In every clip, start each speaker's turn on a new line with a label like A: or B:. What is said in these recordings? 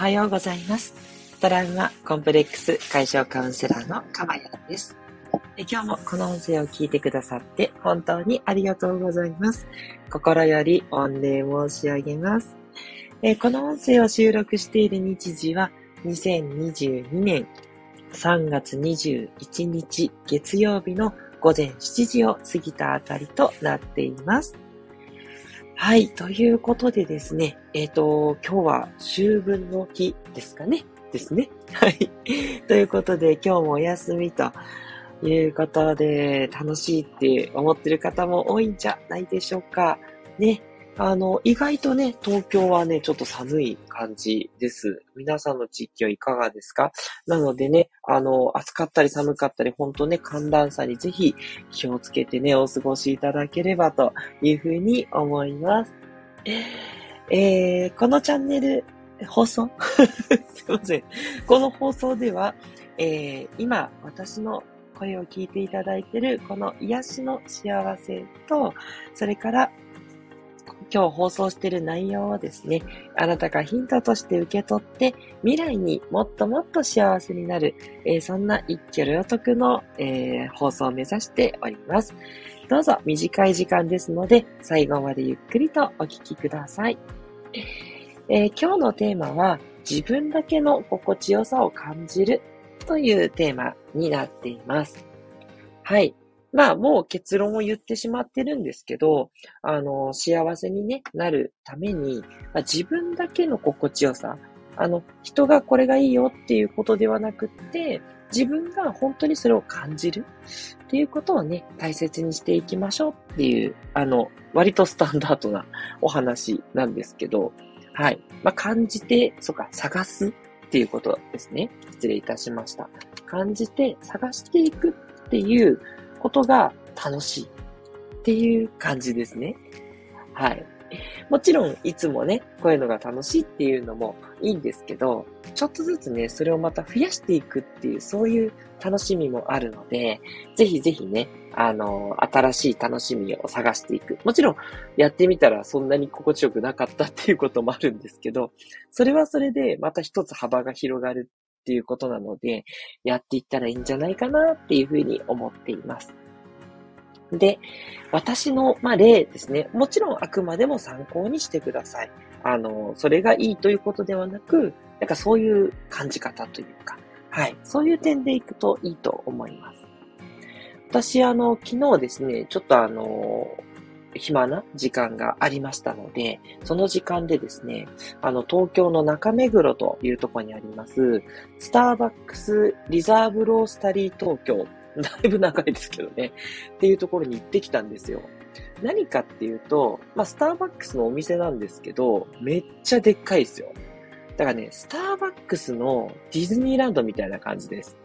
A: はようございます。トラウマコンプレックス解消カウンセラーのかまやです。今日もこの音声を聞いてくださって本当にありがとうございます。心より御礼申し上げます。えこの音声を収録している日時は2022年3月21日月曜日の午前7時を過ぎたあたりとなっています。はい。ということでですね。えっ、ー、と、今日は秋分の日ですかね？ですね。はい。ということで、今日もお休みということで、楽しいって思ってる方も多いんじゃないでしょうか。ね。あの、意外とね、東京はね、ちょっと寒い感じです。皆さんの地域はいかがですか？なのでね、あの、暑かったり寒かったり、ほんとね、寒暖差にぜひ気をつけてね、お過ごしいただければというふうに思います。えー、このチャンネル、放送？すいません。この放送では、えー、今、私の声を聞いていただいている、この癒しの幸せと、それから今日放送している内容をですね、あなたがヒントとして受け取って、未来にもっともっと幸せになる、えー、そんな一挙両得の、えー、放送を目指しております。どうぞ短い時間ですので、最後までゆっくりとお聞きください。えー、今日のテーマは、自分だけの心地よさを感じるというテーマになっています。はい。まあ、もう結論を言ってしまってるんですけど、あの、幸せにね、なるために、まあ、自分だけの心地よさ、あの、人がこれがいいよっていうことではなくって、自分が本当にそれを感じるっていうことをね、大切にしていきましょうっていう、あの、割とスタンダードなお話なんですけど、はい。まあ、感じて、そっか、探すっていうことですね。失礼いたしました。感じて探していくっていうことが楽しいっていう感じですね。はい。もちろん、いつもね、こういうのが楽しいっていうのもいいんですけど、ちょっとずつね、それをまた増やしていくっていう、そういう楽しみもあるので、ぜひぜひね、あの、新しい楽しみを探していく。もちろん、やってみたらそんなに心地よくなかったっていうこともあるんですけど、それはそれでまた一つ幅が広がるっていうことなので、やっていったらいいんじゃないかなっていうふうに思っています。で、私の、まあ、例ですね。もちろんあくまでも参考にしてください。あの、それがいいということではなく、なんかそういう感じ方というか、はい。そういう点でいくといいと思います。私、あの、昨日ですね、ちょっとあの、暇な時間がありましたので、その時間でですね、あの、東京の中目黒というところにあります、スターバックスリザーブロースタリー東京、だいぶ長いですけどね、っていうところに行ってきたんですよ。何かっていうと、まあ、スターバックスのお店なんですけど、めっちゃでっかいですよ。だからね、スターバックスのディズニーランドみたいな感じです。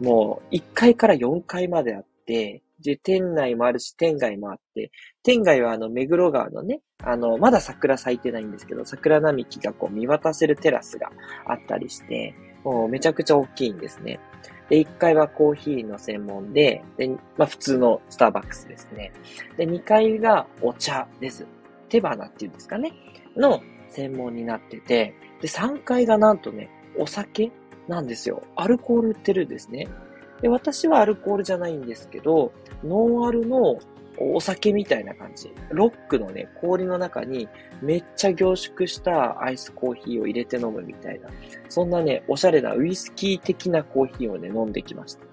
A: もう、1階から4階まであって、で、店内もあるし、店外もあって、店外はあの、目黒川のね、あの、まだ桜咲いてないんですけど、桜並木がこう見渡せるテラスがあったりして、もうめちゃくちゃ大きいんですね。で、1階はコーヒーの専門で、で、まあ普通のスターバックスですね。で、2階がお茶です。手花っていうんですかね。の専門になってて、で、3階がなんとね、お酒なんですよ。アルコール売ってるんですね。で、私はアルコールじゃないんですけど、ノンアルのお酒みたいな感じ。ロックのね、氷の中にめっちゃ凝縮したアイスコーヒーを入れて飲むみたいな。そんなね、おしゃれなウイスキー的なコーヒーをね、飲んできました。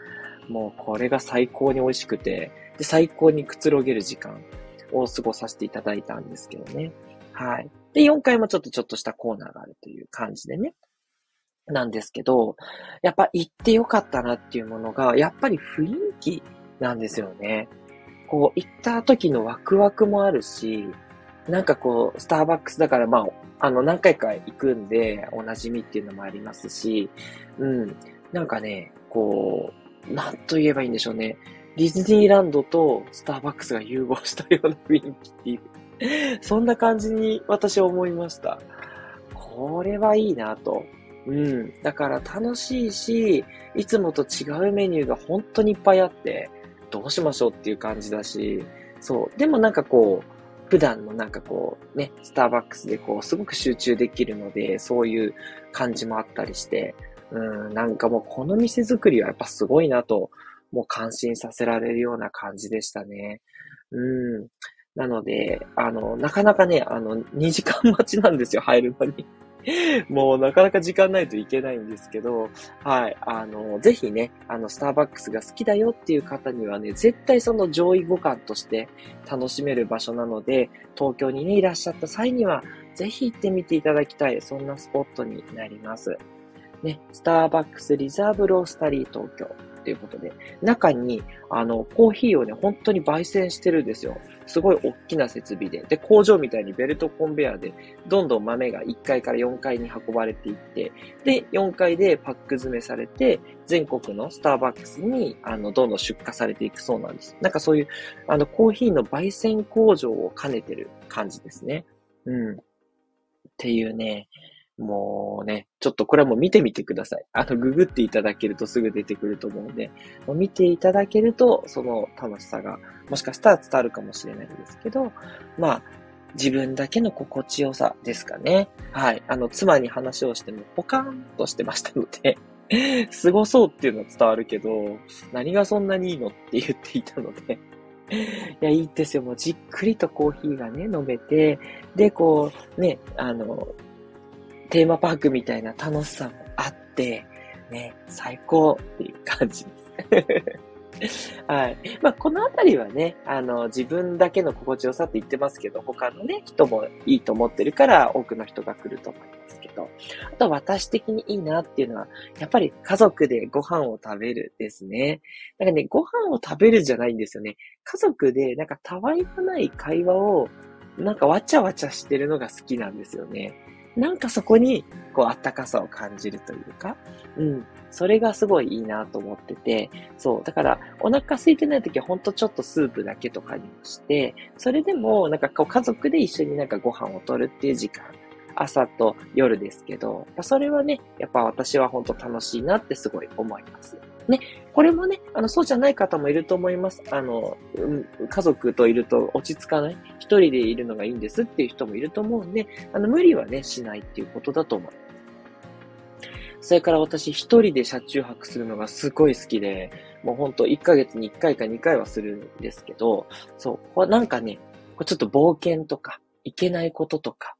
A: もうこれが最高に美味しくて、で、最高にくつろげる時間を過ごさせていただいたんですけどね。はい。で、4階もちょっとちょっとしたコーナーがあるという感じでね。なんですけど、やっぱ行ってよかったなっていうものが、やっぱり雰囲気なんですよね。こう、行った時のワクワクもあるし、なんかこう、スターバックスだからまあ、あの、何回か行くんで、お馴染みっていうのもありますし、うん。なんかね、こう、なんと言えばいいんでしょうね。ディズニーランドとスターバックスが融合したような雰囲気っていう、そんな感じに私は思いました。これはいいなと。うん。だから楽しいし、いつもと違うメニューが本当にいっぱいあって、どうしましょうっていう感じだし、そう。でもなんかこう、普段のなんかこう、ね、スターバックスでこう、すごく集中できるので、そういう感じもあったりして、うん、なんかもうこの店作りはやっぱすごいなと、もう感心させられるような感じでしたね。うん。なので、あの、なかなかね、あの、2時間待ちなんですよ、入るのに。もうなかなか時間ないといけないんですけど、はい、あの、ぜひね、あの、スターバックスが好きだよっていう方にはね、絶対その上位互換として楽しめる場所なので、東京にね、いらっしゃった際には、ぜひ行ってみていただきたい、そんなスポットになります。ね、スターバックスリザーブロースタリー東京。ということで、中に、あの、コーヒーをね、本当に焙煎してるんですよ。すごい大きな設備で。で、工場みたいにベルトコンベヤーで、どんどん豆が1階から4階に運ばれていって、で、4階でパック詰めされて、全国のスターバックスに、あの、どんどん出荷されていくそうなんです。なんかそういう、あの、コーヒーの焙煎工場を兼ねてる感じですね。うん。っていうね、もうね、ちょっとこれはもう見てみてください。あの、ググっていただけるとすぐ出てくると思うんで、もう見ていただけると、その楽しさが、もしかしたら伝わるかもしれないんですけど、まあ、自分だけの心地よさですかね。はい。あの、妻に話をしても、ポカーンとしてましたので、すごそうっていうのは伝わるけど、何がそんなにいいのって言っていたので、いや、いいですよ。もうじっくりとコーヒーがね、飲めて、で、こう、ね、あの、テーマパークみたいな楽しさもあって、ね、最高っていう感じです。はい。まあ、このあたりはね、あの、自分だけの心地よさって言ってますけど、他のね、人もいいと思ってるから多くの人が来ると思いますけど、あと私的にいいなっていうのは、やっぱり家族でご飯を食べるですね。なんかね、ご飯を食べるじゃないんですよね。家族でなんかたわいもない会話を、なんかわちゃわちゃしてるのが好きなんですよね。なんかそこに、こう、あったかさを感じるというか、うん。それがすごいいいなと思ってて、そう。だから、お腹空いてない時はほんとちょっとスープだけとかにもして、それでも、なんかこう、家族で一緒になんかご飯をとるっていう時間、朝と夜ですけど、それはね、やっぱ私は本当楽しいなってすごい思います。ね、これもね、あの、そうじゃない方もいると思います。あの、うん、家族といると落ち着かない。一人でいるのがいいんですっていう人もいると思うんで、あの、無理はね、しないっていうことだと思います。それから私一人で車中泊するのがすごい好きで、もうほんと1ヶ月に1回か2回はするんですけど、そう、これなんかね、これちょっと冒険とか、いけないこととか、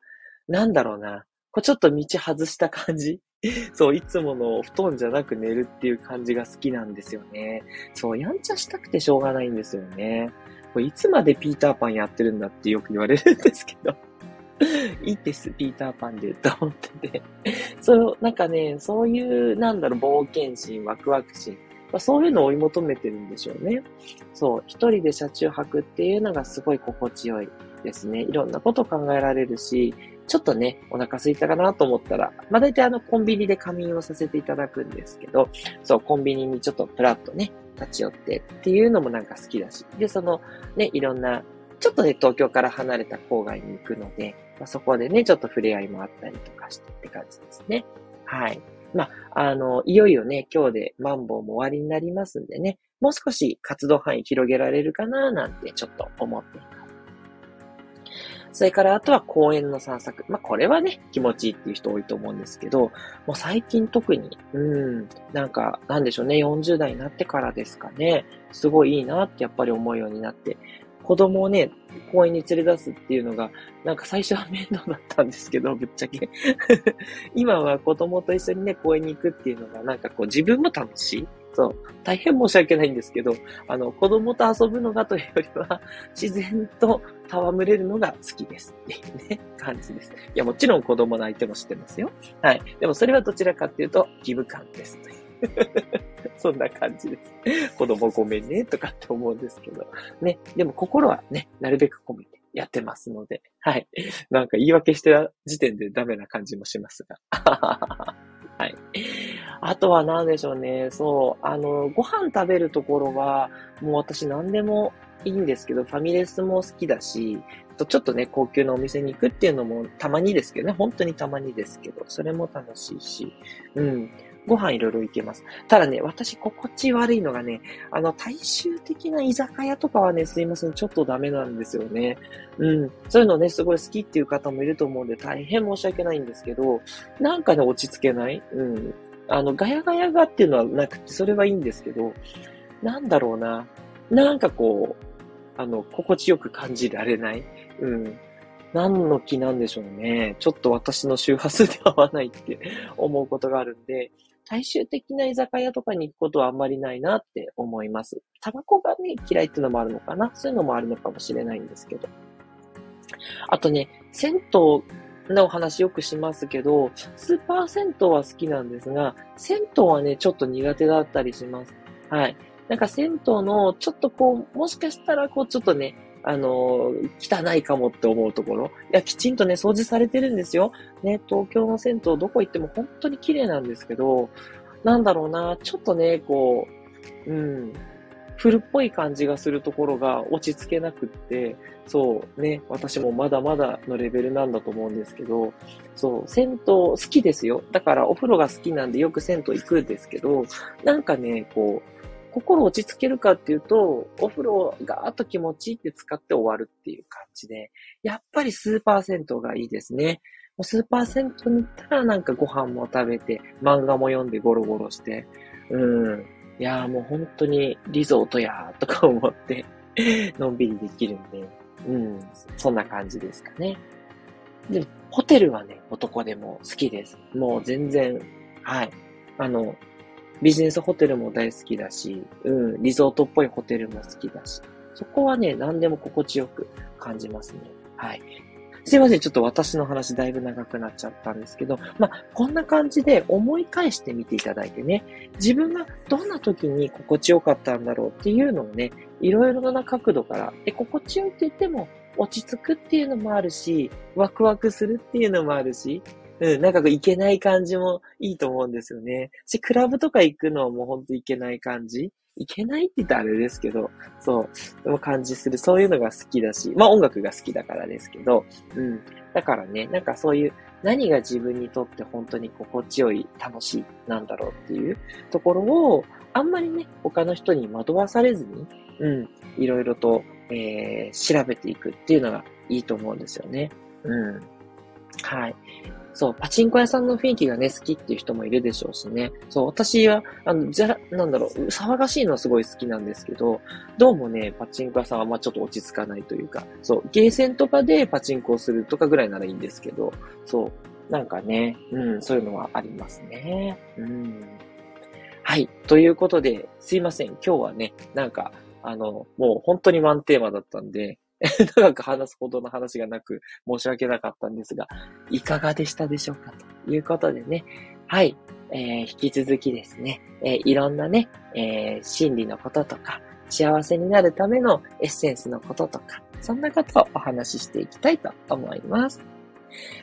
A: なんだろうな、これちょっと道外した感じ そう、いつもの布団じゃなく寝るっていう感じが好きなんですよね。そう、やんちゃしたくてしょうがないんですよね。これいつまでピーターパンやってるんだってよく言われるんですけど。いいです、ピーターパンで、と思ってて。そう、なんかね、そういう、なんだろう、冒険心、ワクワク心。まあ、そういうのを追い求めてるんでしょうね。そう、一人で車中泊っていうのがすごい心地よいですね。いろんなこと考えられるし、ちょっとね、お腹空いたかなと思ったら、まあ大体あのコンビニで仮眠をさせていただくんですけど、そう、コンビニにちょっとプラッとね、立ち寄ってっていうのもなんか好きだし、で、そのね、いろんな、ちょっとね、東京から離れた郊外に行くので、まあ、そこでね、ちょっと触れ合いもあったりとかしてって感じですね。はい。まあ、あの、いよいよね、今日でマンボウも終わりになりますんでね、もう少し活動範囲広げられるかななんてちょっと思っています。それからあとは公園の散策。まあ、これはね、気持ちいいっていう人多いと思うんですけど、もう最近特に、うん、なんか、なんでしょうね、40代になってからですかね、すごいいいなってやっぱり思うようになって、子供をね、公園に連れ出すっていうのが、なんか最初は面倒だったんですけど、ぶっちゃけ 今は子供と一緒にね、公園に行くっていうのが、なんかこう自分も楽しい。そう。大変申し訳ないんですけど、あの、子供と遊ぶのがというよりは、自然と戯れるのが好きですっていうね、感じです。いや、もちろん子供の相手も知ってますよ。はい。でもそれはどちらかっていうと、義務感です。そんな感じです。子供ごめんね、とかって思うんですけど。ね。でも心はね、なるべく込めてやってますので。はい。なんか言い訳してる時点でダメな感じもしますが。はい。あとは何でしょうね。そう。あの、ご飯食べるところは、もう私何でもいいんですけど、ファミレスも好きだし、ちょっとね、高級なお店に行くっていうのもたまにですけどね、本当にたまにですけど、それも楽しいし、うん。ご飯いろいろ行けます。ただね、私心地悪いのがね、あの、大衆的な居酒屋とかはね、すいません、ちょっとダメなんですよね。うん。そういうのね、すごい好きっていう方もいると思うんで、大変申し訳ないんですけど、なんかね、落ち着けない？うん。あの、ガヤガヤがっていうのはなくて、それはいいんですけど、なんだろうな。なんかこう、あの、心地よく感じられない。うん。何の気なんでしょうね。ちょっと私の周波数で合わないって 思うことがあるんで、大衆的な居酒屋とかに行くことはあんまりないなって思います。タバコがね、嫌いっていうのもあるのかなそういうのもあるのかもしれないんですけど。あとね、銭湯の話よくしますけど、スーパー銭湯は好きなんですが、銭湯はね、ちょっと苦手だったりします。はい。なんか銭湯の、ちょっとこう、もしかしたらこう、ちょっとね、あの汚いかもって思うところ。いや、きちんとね、掃除されてるんですよ。ね、東京の銭湯どこ行っても本当に綺麗なんですけど、なんだろうな、ちょっとね、こう、うん、古っぽい感じがするところが落ち着けなくって、そうね、私もまだまだのレベルなんだと思うんですけど、そう、銭湯好きですよ。だからお風呂が好きなんでよく銭湯行くんですけど、なんかね、こう、心落ち着けるかっていうと、お風呂がーっと気持ちいいって使って終わるっていう感じで、やっぱりスーパー銭湯がいいですね。もうスーパー銭湯に行ったらなんかご飯も食べて、漫画も読んでゴロゴロして、うん。いやーもう本当にリゾートやーとか思って のんびりできるんで、うん。そんな感じですかね。で、ホテルはね、男でも好きです。もう全然、はい。あの、ビジネスホテルも大好きだし、うん、リゾートっぽいホテルも好きだし、そこはね、何でも心地よく感じますね。はい。すいません。ちょっと私の話だいぶ長くなっちゃったんですけど、まあ、こんな感じで思い返してみていただいてね、自分がどんな時に心地よかったんだろうっていうのをね、いろいろな角度から、で、心地よいって言っても、落ち着くっていうのもあるし、ワクワクするっていうのもあるし、うん、なんかこう、いけない感じもいいと思うんですよね。し、クラブとか行くのはもうほんといけない感じいけないって言ったらあれですけど、そう、でも感じする、そういうのが好きだし、まあ音楽が好きだからですけど、うん。だからね、なんかそういう、何が自分にとって本当に心地よい、楽しい、なんだろうっていうところを、あんまりね、他の人に惑わされずに、うん、いろいろと、えー、調べていくっていうのがいいと思うんですよね。うん。はい。そう、パチンコ屋さんの雰囲気がね、好きっていう人もいるでしょうしね。そう、私は、あの、じゃ、なんだろう、騒がしいのはすごい好きなんですけど、どうもね、パチンコ屋さんはまあちょっと落ち着かないというか、そう、ゲーセンとかでパチンコをするとかぐらいならいいんですけど、そう、なんかね、うん、そういうのはありますね。うん。はい。ということで、すいません。今日はね、なんか、あの、もう本当にワンテーマだったんで、長く話すほどの話がなく申し訳なかったんですが、いかがでしたでしょうかということでね。はい。えー、引き続きですね、えー、いろんなね、えー、心理のこととか、幸せになるためのエッセンスのこととか、そんなことをお話ししていきたいと思います。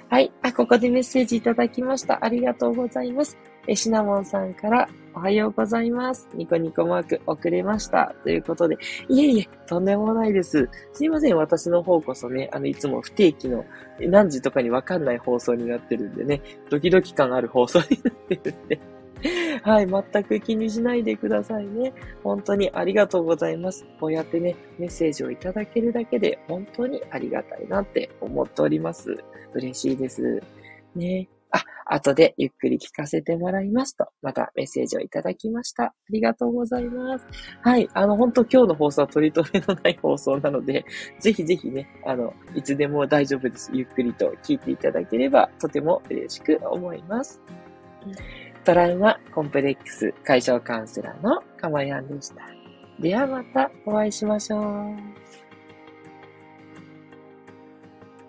A: はい。あ、ここでメッセージいただきました。ありがとうございます。え、シナモンさんから、おはようございます。ニコニコマーク遅れました。ということで、いえいえ、とんでもないです。すいません、私の方こそね、あの、いつも不定期の何時とかにわかんない放送になってるんでね、ドキドキ感ある放送になってるんで。はい、全く気にしないでくださいね。本当にありがとうございます。こうやってね、メッセージをいただけるだけで本当にありがたいなって思っております。嬉しいです。ね。あ、後でゆっくり聞かせてもらいますと、またメッセージをいただきました。ありがとうございます。はい。あの、本当今日の放送は取り留めのない放送なので、ぜひぜひね、あの、いつでも大丈夫です。ゆっくりと聞いていただければ、とても嬉しく思います。トラウマコンプレックス解消カウンセラーのかまやんでした。ではまたお会いしましょう。